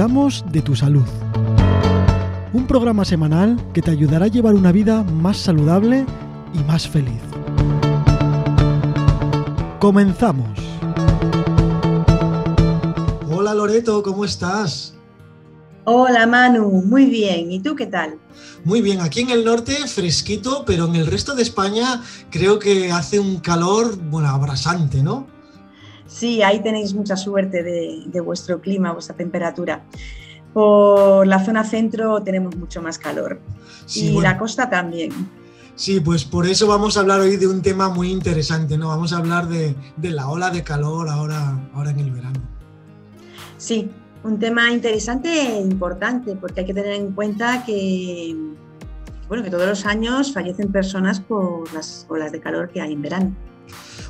cuidamos de tu salud. Un programa semanal que te ayudará a llevar una vida más saludable y más feliz. Comenzamos. Hola Loreto, ¿cómo estás? Hola Manu, muy bien. ¿Y tú qué tal? Muy bien, aquí en el norte fresquito, pero en el resto de España creo que hace un calor, bueno, abrasante, ¿no? Sí, ahí tenéis mucha suerte de, vuestro clima, vuestra temperatura. Por la zona centro tenemos mucho más calor y la costa también. Sí, pues por eso vamos a hablar hoy de un tema muy interesante, ¿no? Vamos a hablar de, la ola de calor ahora, ahora en el verano. Sí, un tema interesante e importante, porque hay que tener en cuenta que, bueno, que todos los años fallecen personas por las olas de calor que hay en verano.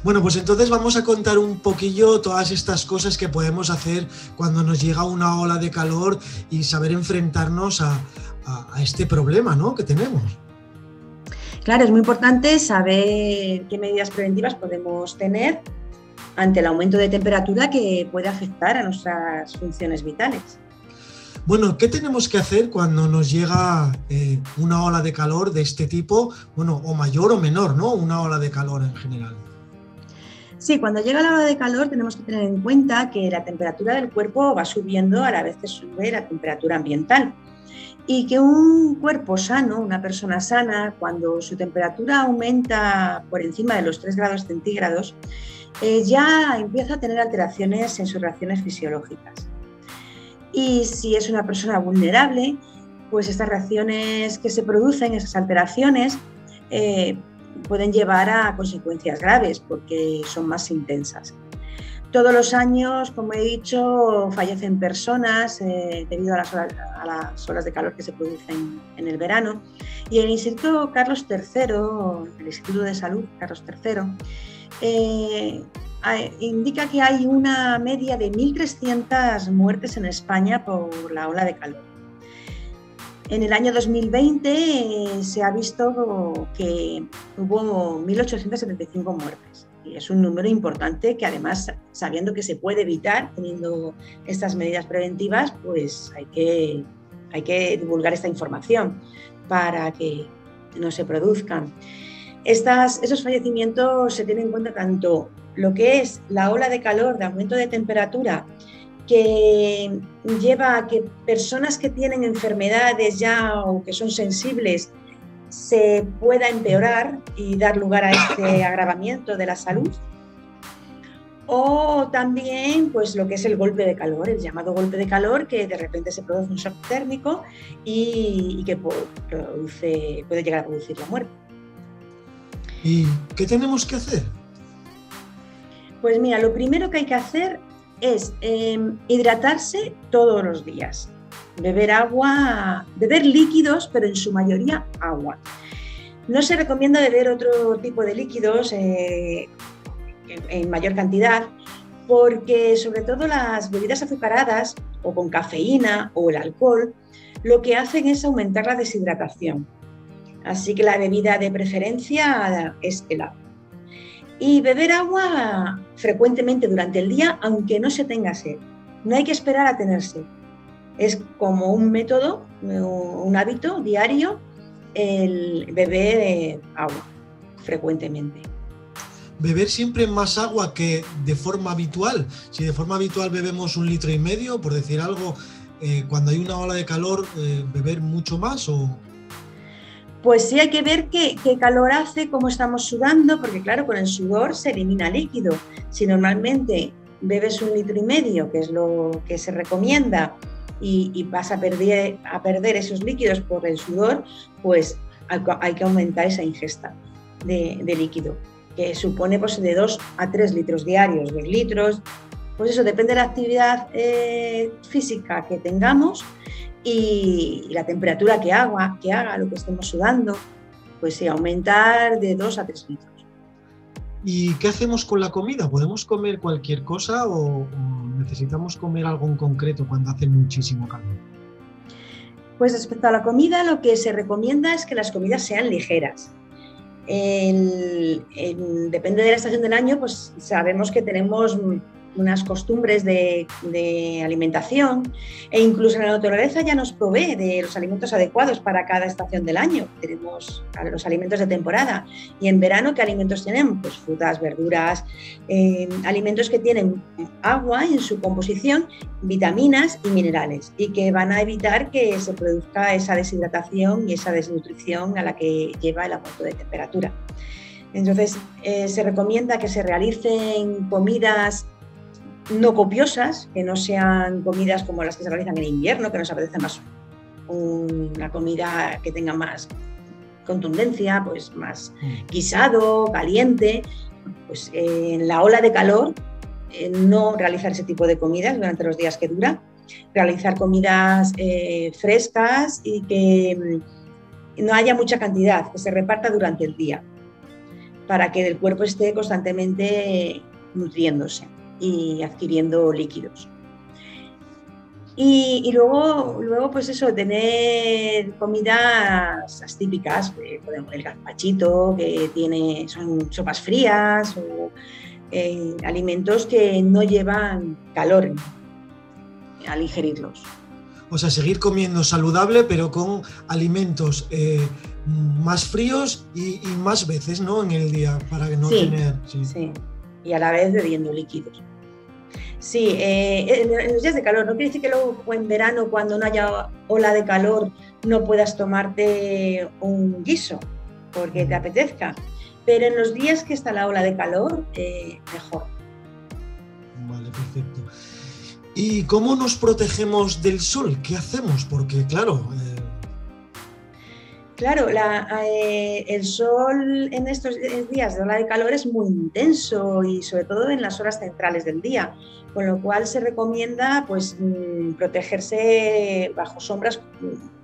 Bueno, pues entonces vamos a contar un poquillo todas estas cosas que podemos hacer cuando nos llega una ola de calor y saber enfrentarnos a, este problema ¿no? que tenemos. Claro, es muy importante saber qué medidas preventivas podemos tener ante el aumento de temperatura que puede afectar a nuestras funciones vitales. Bueno, ¿qué tenemos que hacer cuando nos llega eh, una ola de calor de este tipo? Bueno, o mayor o menor, ¿no? Una ola de calor en general. Sí, cuando llega la ola de calor tenemos que tener en cuenta que la temperatura del cuerpo va subiendo a la vez que sube la temperatura ambiental. Y que un cuerpo sano, una persona sana, cuando su temperatura aumenta por encima de los 3 grados centígrados, eh, ya empieza a tener alteraciones en sus reacciones fisiológicas. Y si es una persona vulnerable, pues estas reacciones que se producen, esas alteraciones, eh, pueden llevar a consecuencias graves porque son más intensas. Todos los años, como he dicho, fallecen personas eh, debido a las, horas, de calor que se producen en el verano. Y el Instituto Carlos III, el Instituto de Salud Carlos III, eh, indica que hay una media de 1.300 muertes en España por la ola de calor. En el año 2020 eh, se ha visto que hubo 1.875 muertes. Y es un número importante que además, sabiendo que se puede evitar teniendo estas medidas preventivas, pues hay que, hay que divulgar esta información para que no se produzcan. Estas, esos fallecimientos se tienen en cuenta tanto lo que es la ola de calor, de aumento de temperatura, que lleva a que personas que tienen enfermedades ya o que son sensibles se pueda empeorar y dar lugar a este agravamiento de la salud. O también, pues lo que es el golpe de calor, el llamado golpe de calor, que de repente se produce un shock térmico y, que produce, puede llegar a producir la muerte. ¿Y qué tenemos que hacer? Pues mira, lo primero que hay que hacer es em, hidratarse todos los días, beber agua, beber líquidos, pero en su mayoría agua. No se recomienda beber otro tipo de líquidos eh, en mayor cantidad porque sobre todo las bebidas azucaradas o con cafeína o el alcohol lo que hacen es aumentar la deshidratación. Así que la bebida de preferencia es el agua y beber agua frecuentemente durante el día, aunque no se tenga sed. No hay que esperar a tener sed. Es como un método, un hábito diario, el beber agua frecuentemente. Beber siempre más agua que de forma habitual. Si de forma habitual bebemos un litro y medio, por decir algo, eh, cuando hay una ola de calor, eh, beber mucho más o, pues sí hay que ver qué, calor hace, cómo estamos sudando, porque claro, con el sudor se elimina líquido. Si normalmente bebes un litro y medio, que es lo que se recomienda, y, vas a perder, a perder esos líquidos por el sudor, pues hay que aumentar esa ingesta de, líquido, que supone pues, de 2 a 3 litros diarios, 2 litros. Pues eso depende de la actividad eh, física que tengamos y, la temperatura que haga, que haga, lo que estemos sudando, pues sí, aumentar de 2 a 3 litros. ¿Y qué hacemos con la comida? ¿Podemos comer cualquier cosa o, necesitamos comer algo en concreto cuando hace muchísimo calor? Pues respecto a la comida, lo que se recomienda es que las comidas sean ligeras. depende de la estación del año, pues sabemos que tenemos unas costumbres de, alimentación e incluso la naturaleza ya nos provee de los alimentos adecuados para cada estación del año. Tenemos los alimentos de temporada y en verano, ¿qué alimentos tenemos? Pues frutas, verduras, eh, alimentos que tienen agua en su composición, vitaminas y minerales y que van a evitar que se produzca esa deshidratación y esa desnutrición a la que lleva el aumento de temperatura. Entonces, eh, se recomienda que se realicen comidas no copiosas, que no sean comidas como las que se realizan en invierno, que nos apetece más una comida que tenga más contundencia, pues más mm. guisado, caliente. Pues en la ola de calor, eh, no realizar ese tipo de comidas durante los días que dura, realizar comidas eh, frescas y que mm, no haya mucha cantidad, que se reparta durante el día para que el cuerpo esté constantemente nutriéndose y adquiriendo líquidos. Y, luego, luego, pues eso, tener comidas típicas, eh, el gazpachito, que tiene, son sopas frías o eh, alimentos que no llevan calor al ingerirlos. O sea, seguir comiendo saludable, pero con alimentos eh, más fríos y, más veces, ¿no? En el día, para no tener. Sí. sí, y a la vez bebiendo líquidos. Sí, eh, en, los días de calor, no quiere decir que luego en verano, cuando no haya ola de calor, no puedas tomarte un guiso, porque te apetezca. Pero en los días que está la ola de calor, eh, mejor. Vale, perfecto. ¿Y cómo nos protegemos del sol? ¿Qué hacemos? Porque, claro. Claro, eh, el sol en estos días de ola de calor es muy intenso y sobre todo en las horas centrales del día, con lo cual se recomienda pues, mm, protegerse bajo sombras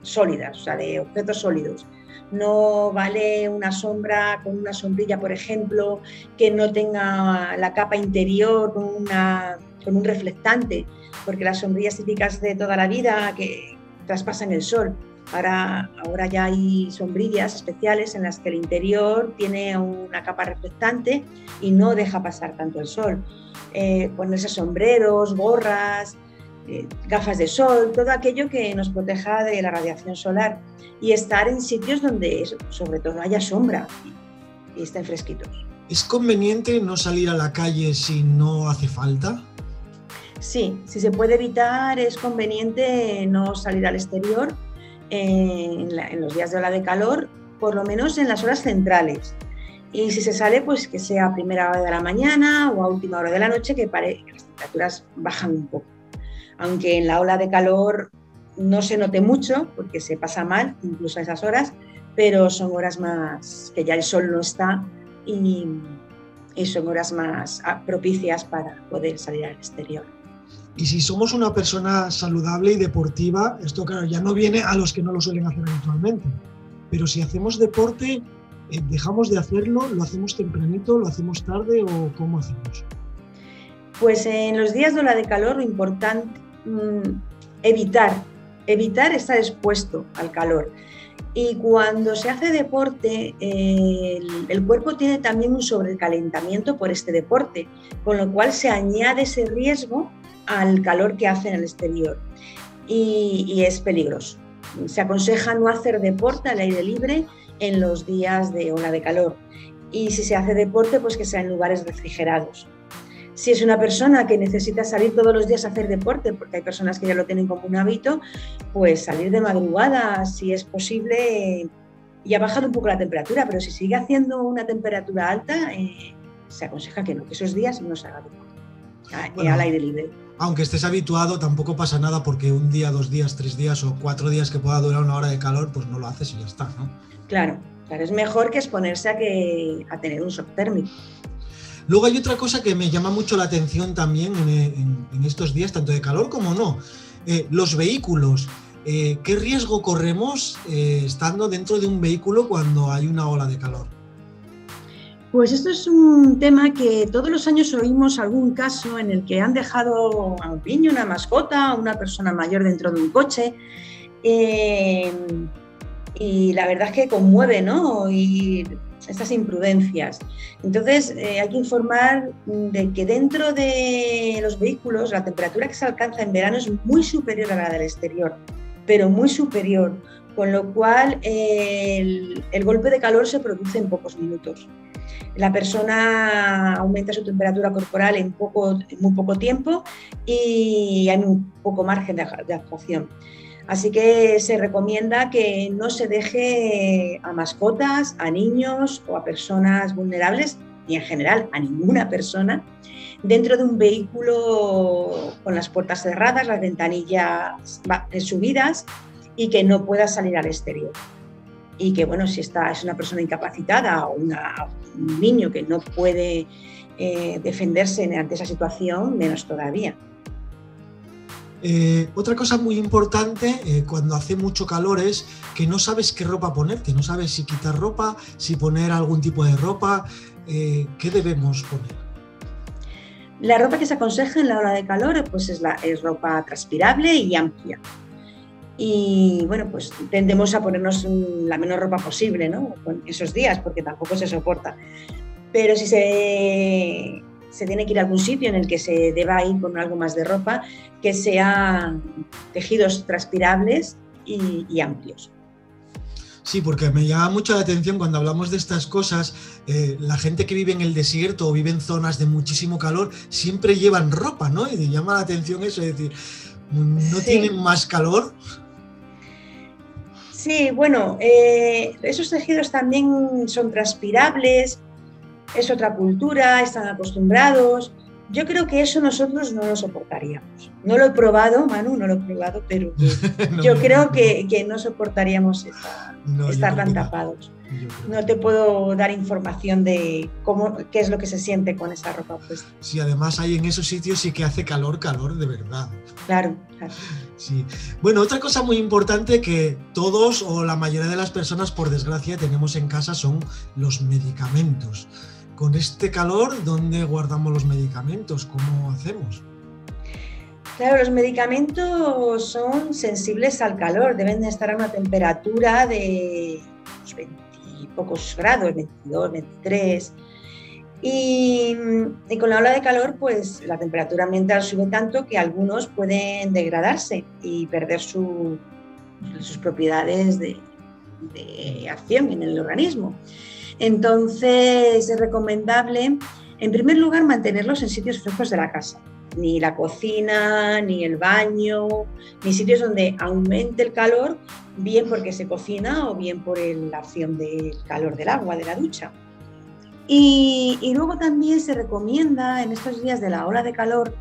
sólidas, o sea, de objetos sólidos. No vale una sombra con una sombrilla, por ejemplo, que no tenga la capa interior con una con un reflectante, porque las sombrillas típicas de toda la vida que traspasan el sol. Ahora, ahora ya hay sombrillas especiales en las que el interior tiene una capa reflectante y no deja pasar tanto el sol. Eh, ponerse sombreros, gorras, eh, gafas de sol, todo aquello que nos proteja de la radiación solar y estar en sitios donde sobre todo haya sombra y estén fresquitos. ¿Es conveniente no salir a la calle si no hace falta? Sí, si se puede evitar, es conveniente no salir al exterior en, los días de ola de calor, por lo menos en las horas centrales. Y si se sale, pues que sea a primera hora de la mañana o a última hora de la noche, que, pare, las temperaturas bajan un poco. Aunque en la ola de calor no se note mucho, porque se pasa mal, incluso a esas horas, pero son horas más que ya el sol no está y, y son horas más ah, propicias para poder salir al exterior. Y si somos una persona saludable y deportiva, esto claro, ya no viene a los que no lo suelen hacer habitualmente. Pero si hacemos deporte, eh, dejamos de hacerlo, lo hacemos tempranito, lo hacemos tarde o cómo hacemos? Pues en los días de la de calor lo importante mm, evitar, evitar estar expuesto al calor. Y cuando se hace deporte, el, el, cuerpo tiene también un sobrecalentamiento por este deporte, con lo cual se añade ese riesgo al calor que hace en el exterior y, es peligroso. Se aconseja no hacer deporte al aire libre en los días de ola de calor y si se hace deporte pues que sea en lugares refrigerados. Si es una persona que necesita salir todos los días a hacer deporte, porque hay personas que ya lo tienen como un hábito, pues salir de madrugada, si es posible, y ha bajado un poco la temperatura, pero si sigue haciendo una temperatura alta, eh, se aconseja que no, que esos días no se haga deporte, al aire libre aunque estés habituado, tampoco pasa nada porque un día, dos días, tres días o cuatro días que pueda durar una hora de calor, pues no lo haces y ya está, ¿no? Claro, claro, es mejor que exponerse a, que, a tener un shock térmico. Luego hay otra cosa que me llama mucho la atención también en, estos días, tanto de calor como no. Eh, los vehículos. Eh, ¿Qué riesgo corremos eh, estando dentro de un vehículo cuando hay una ola de calor? Pues esto es un tema que todos los años oímos algún caso en el que han dejado a un niño, una mascota, a una persona mayor dentro de un coche. Eh, y la verdad es que conmueve, ¿no? Y estas imprudencias. Entonces, eh, hay que informar de que dentro de los vehículos la temperatura que se alcanza en verano es muy superior a la del exterior, pero muy superior, con lo cual el, golpe de calor se produce en pocos minutos. La persona aumenta su temperatura corporal en, poco, muy poco tiempo y hay un poco margen de, de actuación. Así que se recomienda que no se deje a mascotas, a niños o a personas vulnerables, y en general a ninguna persona, dentro de un vehículo con las puertas cerradas, las ventanillas subidas y que no pueda salir al exterior. Y que, bueno, si está, es una persona incapacitada o un niño que no puede eh, defenderse ante esa situación, menos todavía. Eh, otra cosa muy importante eh, cuando hace mucho calor es que no sabes qué ropa ponerte, no sabes si quitar ropa, si poner algún tipo de ropa, ¿qué debemos poner? La ropa que se aconseja en la hora de calor pues es, la, es ropa transpirable y amplia. Y bueno, pues tendemos a ponernos la menor ropa posible, ¿no? esos días, porque tampoco se soporta. Pero si se se tiene que ir a algún sitio en el que se deba ir con algo más de ropa, que sean tejidos transpirables y, amplios. Sí, porque me llama mucho la atención cuando hablamos de estas cosas, eh, la gente que vive en el desierto o vive en zonas de muchísimo calor, siempre llevan ropa, ¿no? Y llama la atención eso, es decir, ¿no tienen más calor? Sí, bueno, eh, esos tejidos también son transpirables, es otra cultura, están acostumbrados. Yo creo que eso nosotros no lo soportaríamos. No lo he probado, Manu, no lo he probado, pero yo creo que, no soportaríamos estar, tan tapados. No te puedo dar información de cómo, qué es lo que se siente con esa ropa puesta. Sí, además hay en esos sitios sí que hace calor, calor de verdad. Claro, claro. Sí. Bueno, otra cosa muy importante que todos o la mayoría de las personas, por desgracia, tenemos en casa son los medicamentos con este calor, ¿dónde guardamos los medicamentos? ¿Cómo hacemos? Claro, los medicamentos son sensibles al calor, deben de estar a una temperatura de 20 y pocos grados, 22, 23. Y, con la ola de calor, pues la temperatura ambiental sube tanto que algunos pueden degradarse y perder sus propiedades de, de acción en el organismo. Entonces es recomendable, en primer lugar, mantenerlos en sitios frescos de la casa. Ni la cocina, ni el baño, ni sitios donde aumente el calor, bien porque se cocina o bien por la acción del calor del agua, de la ducha. Y, luego también se recomienda en estos días de la ola de calor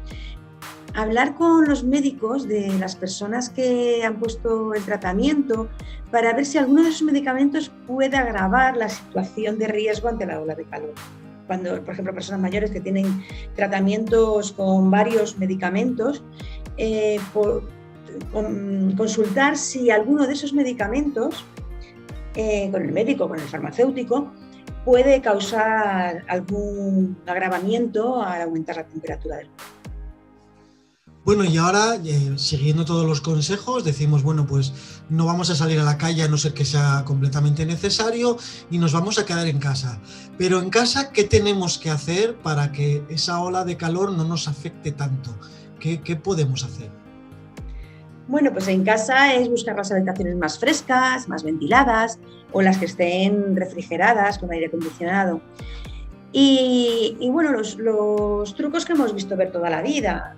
hablar con los médicos de las personas que han puesto el tratamiento para ver si alguno de esos medicamentos puede agravar la situación de riesgo ante la ola de calor. Cuando, por ejemplo, personas mayores que tienen tratamientos con varios medicamentos, eh, consultar si alguno de esos medicamentos, eh, con el médico, con el farmacéutico, puede causar algún agravamiento al aumentar la temperatura del cuerpo. Bueno, y ahora, eh, siguiendo todos los consejos, decimos, bueno, pues no vamos a salir a la calle a no ser que sea completamente necesario y nos vamos a quedar en casa. Pero en casa, ¿qué tenemos que hacer para que esa ola de calor no nos afecte tanto? ¿Qué, podemos hacer? Bueno, pues en casa es buscar las habitaciones más frescas, más ventiladas o las que estén refrigeradas con aire acondicionado. Y, bueno, los, los, trucos que hemos visto ver toda la vida,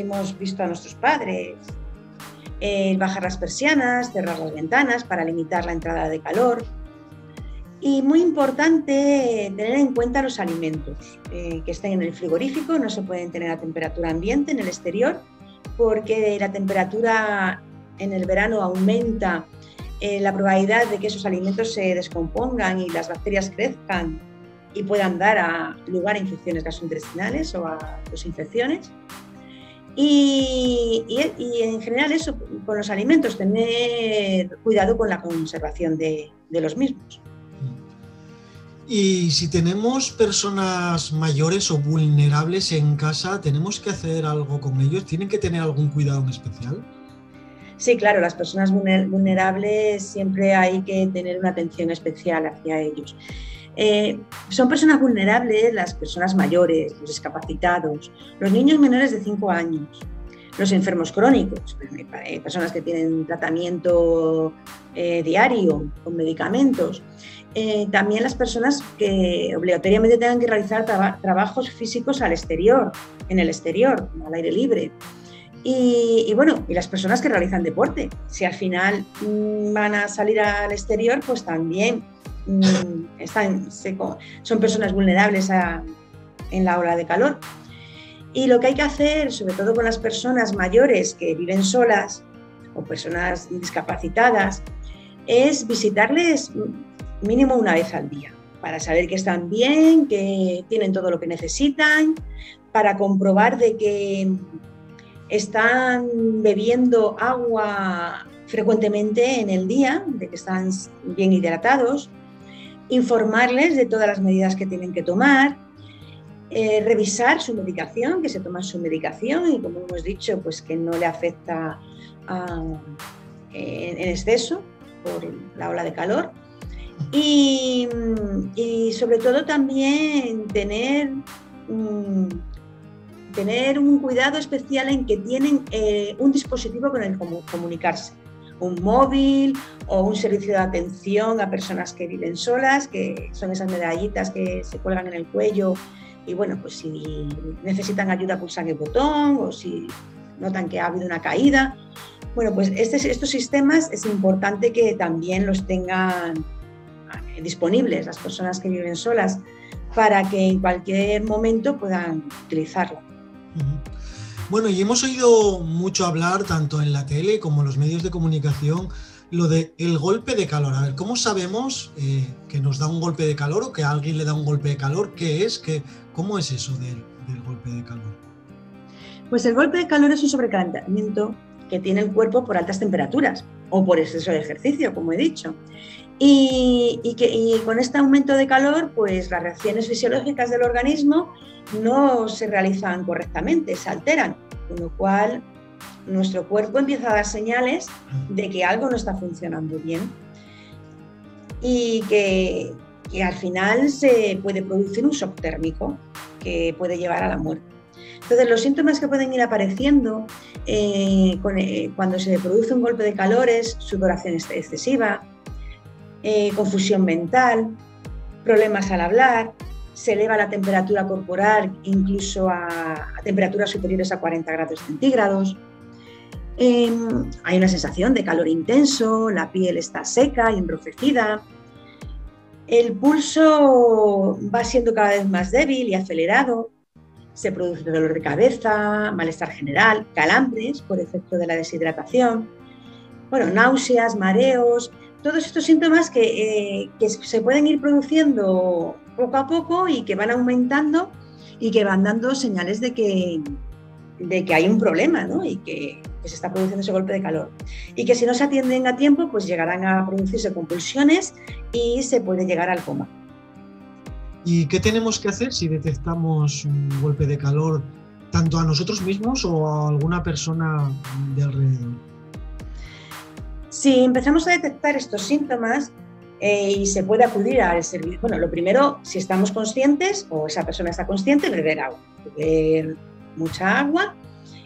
hemos visto a nuestros padres. bajar las persianas, cerrar las ventanas para limitar la entrada de calor. Y muy importante tener en cuenta los alimentos eh, que estén en el frigorífico, no se pueden tener a temperatura ambiente en el exterior porque la temperatura en el verano aumenta eh, la probabilidad de que esos alimentos se descompongan y las bacterias crezcan y puedan dar a lugar a infecciones gastrointestinales o a infecciones. Y, en general eso, con los alimentos, tener cuidado con la conservación de, los mismos. Y si tenemos personas mayores o vulnerables en casa, ¿tenemos que hacer algo con ellos? ¿Tienen que tener algún cuidado en especial? Sí, claro, las personas vulnerables siempre hay que tener una atención especial hacia ellos. Eh, son personas vulnerables las personas mayores, los discapacitados, los niños menores de 5 años, los enfermos crónicos, personas que tienen tratamiento eh, diario con medicamentos, eh, también las personas que obligatoriamente tengan que realizar trabajos físicos al exterior, en el exterior, al aire libre. Y, bueno, y las personas que realizan deporte. Si al final mm, van a salir al exterior, pues también mm, están, son personas vulnerables en la ola de calor. Y lo que hay que hacer, sobre todo con las personas mayores que viven solas o personas discapacitadas, es visitarles mínimo una vez al día para saber que están bien, que tienen todo lo que necesitan, para comprobar de que están bebiendo agua frecuentemente en el día, de que están bien hidratados, informarles de todas las medidas que tienen que tomar, eh, revisar su medicación, que se toma su medicación y como hemos dicho, pues que no le afecta en, exceso por la ola de calor. Y, sobre todo también tener, mm, tener un cuidado especial en que tienen eh, un dispositivo con el comunicarse un móvil o un servicio de atención a personas que viven solas, que son esas medallitas que se cuelgan en el cuello y bueno, pues si necesitan ayuda pulsan el botón o si notan que ha habido una caída. Bueno, pues este, estos sistemas es importante que también los tengan eh, disponibles las personas que viven solas para que en cualquier momento puedan utilizarlo. Bueno, y hemos oído mucho hablar, tanto en la tele como en los medios de comunicación, lo de el golpe de calor. A ver, ¿cómo sabemos eh, que nos da un golpe de calor o que a alguien le da un golpe de calor? ¿Qué es? ¿Qué, ¿Cómo es eso del, golpe de calor? Pues el golpe de calor es un sobrecalentamiento que tiene el cuerpo por altas temperaturas o por exceso de ejercicio, como he dicho. Y, que, y, con este aumento de calor, pues las reacciones fisiológicas del organismo no se realizan correctamente, se alteran, con lo cual nuestro cuerpo empieza a dar señales de que algo no está funcionando bien y que, al final se puede producir un shock térmico que puede llevar a la muerte. Entonces, los síntomas que pueden ir apareciendo eh, eh, cuando se produce un golpe de calor es sudoración excesiva, eh, confusión mental, problemas al hablar, se eleva la temperatura corporal incluso a, temperaturas superiores a 40 grados centígrados, Em, hay una sensación de calor intenso, la piel está seca y enrojecida. El pulso va siendo cada vez más débil y acelerado. Se produce dolor de cabeza, malestar general, calambres por efecto de la deshidratación. Bueno, náuseas, mareos, todos estos síntomas que, eh, que se pueden ir produciendo poco a poco y que van aumentando y que van dando señales de que, de que hay un problema ¿no? y que, se está produciendo ese golpe de calor. Y que si no se atienden a tiempo, pues llegarán a producirse compulsiones y se puede llegar al coma. ¿Y qué tenemos que hacer si detectamos un golpe de calor tanto a nosotros mismos o a alguna persona de alrededor? Si empezamos a detectar estos síntomas, eh, y se puede acudir al servicio. Bueno, lo primero, si estamos conscientes o esa persona está consciente, beber agua. Beber mucha agua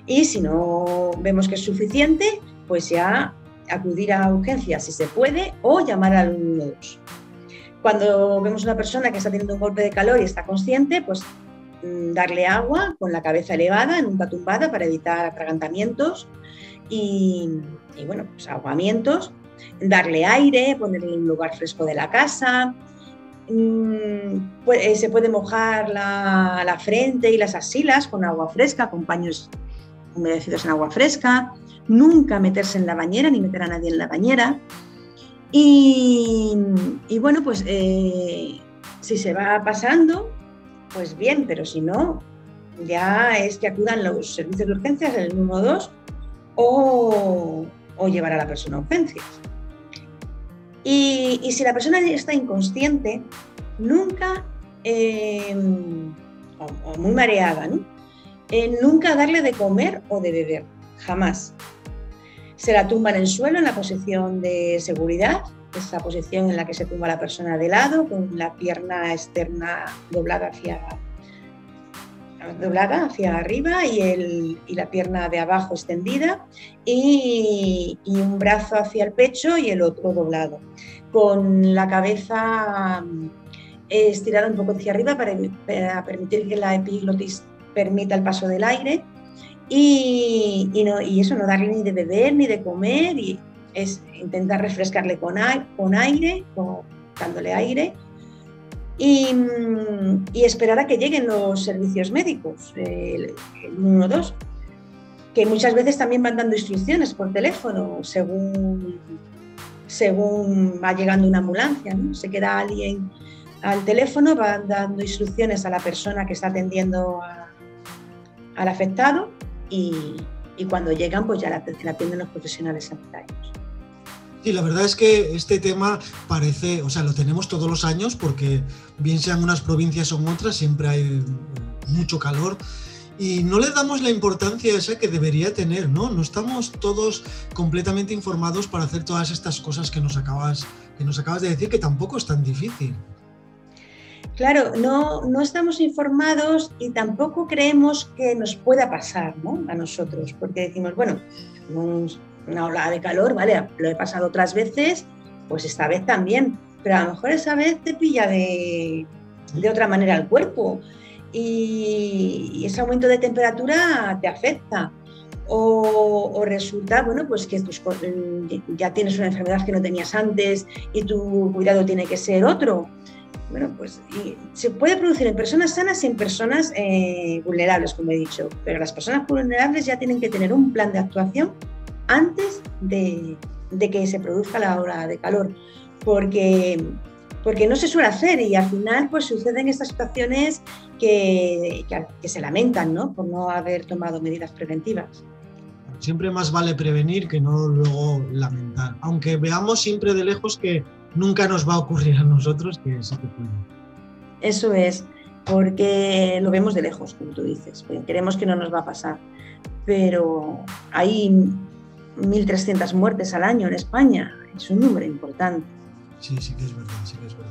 y si no vemos que es suficiente, pues ya acudir a urgencias si se puede o llamar al 112. Cuando vemos una persona que está teniendo un golpe de calor y está consciente, pues mm, darle agua con la cabeza elevada, nunca tumbada, para evitar atragantamientos y, bueno, pues ahogamientos. Darle aire, ponerle en un lugar fresco de la casa, Mm, eh, se puede mojar la, frente y las asilas con agua fresca, con paños humedecidos en agua fresca, nunca meterse en la bañera ni meter a nadie en la bañera. Y, bueno, pues eh, si se va pasando, pues bien, pero si no, ya es que acudan los servicios de urgencias, el 112, o, llevar a la persona a urgencias. Y, si la persona está inconsciente, nunca, em, o, muy mareada, eh, nunca darle de comer o de beber, jamás. Se la tumba en el suelo en la posición de seguridad esa posición en la que se tumba la persona de lado, con la pierna externa doblada hacia, doblada hacia arriba y, el, y la pierna de abajo extendida y, y, un brazo hacia el pecho y el otro doblado, con la cabeza estirada un poco hacia arriba para, permitir que la epiglotis permita el paso del aire y, no, y, eso, no darle ni de beber ni de comer, y es intentar refrescarle con, aire, con aire, dándole aire, y, y, esperar a que lleguen los servicios médicos, el, 112, que muchas veces también van dando instrucciones por teléfono según, según va llegando una ambulancia, ¿no? se queda alguien al teléfono, van dando instrucciones a la persona que está atendiendo al afectado y, cuando llegan pues ya la, atienden los profesionales sanitarios. Sí, la verdad es que este tema parece, o sea, lo tenemos todos los años porque bien sean unas provincias o otras, siempre hay mucho calor y no le damos la importancia esa que debería tener, ¿no? No estamos todos completamente informados para hacer todas estas cosas que nos acabas, que nos acabas de decir, que tampoco es tan difícil. Claro, no, no estamos informados y tampoco creemos que nos pueda pasar ¿no? a nosotros, porque decimos, bueno, una ola de calor, vale, lo he pasado otras veces, pues esta vez también, pero a lo mejor esa vez te pilla de, de otra manera el cuerpo y, ese aumento de temperatura te afecta. O, resulta, bueno, pues que tus, ya tienes una enfermedad que no tenías antes y tu cuidado tiene que ser otro bueno, pues se puede producir en personas sanas y en personas eh, vulnerables, como he dicho, pero las personas vulnerables ya tienen que tener un plan de actuación antes de, que se produzca la hora de calor, porque, porque no se suele hacer y al final pues suceden estas situaciones que, que se lamentan ¿no? por no haber tomado medidas preventivas. Siempre más vale prevenir que no luego lamentar, aunque veamos siempre de lejos que nunca nos va a ocurrir a nosotros que sí que puede. Eso es, porque lo vemos de lejos, como tú dices, queremos que no nos va a pasar, pero hay 1.300 muertes al año en España, es un número importante. Sí, sí que es verdad, sí que es verdad.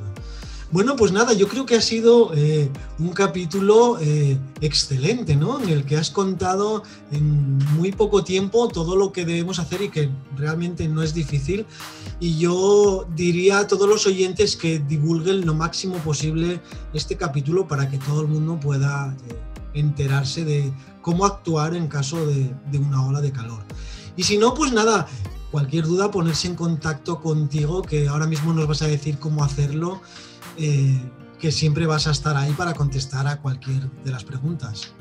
Bueno, pues nada, yo creo que ha sido eh, un capítulo eh, excelente, ¿no? En el que has contado en muy poco tiempo todo lo que debemos hacer y que realmente no es difícil. Y yo diría a todos los oyentes que divulguen lo máximo posible este capítulo para que todo el mundo pueda eh, enterarse de cómo actuar en caso de, de una ola de calor. Y si no, pues nada, cualquier duda, ponerse en contacto contigo, que ahora mismo nos vas a decir cómo hacerlo eh, que siempre vas a estar ahí para contestar a cualquier de las preguntas.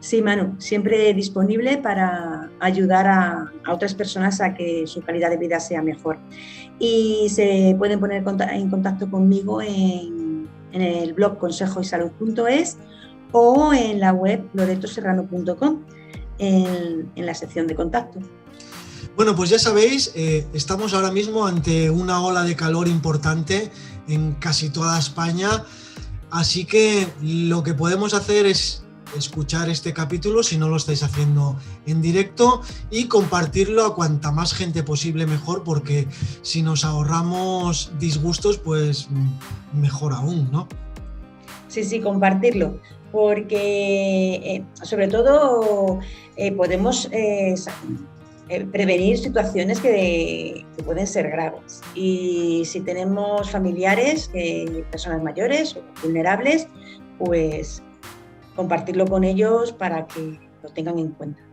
Sí, Manu, siempre disponible para ayudar a, otras personas a que su calidad de vida sea mejor. Y se pueden poner en contacto conmigo en, el blog consejoysalud.es o en la web loretoserrano.com en, en la sección de contacto. Bueno, pues ya sabéis, eh, estamos ahora mismo ante una ola de calor importante en casi toda España. Así que lo que podemos hacer es escuchar este capítulo si no lo estáis haciendo en directo y compartirlo a cuanta más gente posible mejor porque si nos ahorramos disgustos pues mejor aún, ¿no? Sí, sí, compartirlo porque eh, sobre todo eh, podemos eh, prevenir situaciones que, pueden ser graves. Y si tenemos familiares, personas mayores o vulnerables, pues compartirlo con ellos para que lo tengan en cuenta.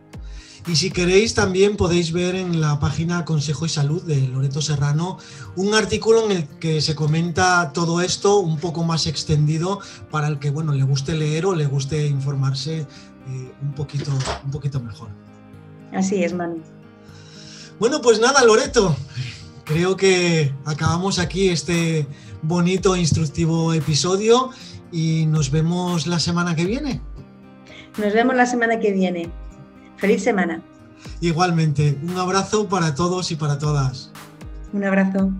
Y si queréis también podéis ver en la página Consejo y Salud de Loreto Serrano un artículo en el que se comenta todo esto un poco más extendido para el que bueno le guste leer o le guste informarse eh, un, poquito, un poquito mejor. Así es, Manu. Bueno, pues nada, Loreto. Creo que acabamos aquí este bonito, instructivo episodio y nos vemos la semana que viene. Nos vemos la semana que viene. Feliz semana. Igualmente, un abrazo para todos y para todas. Un abrazo.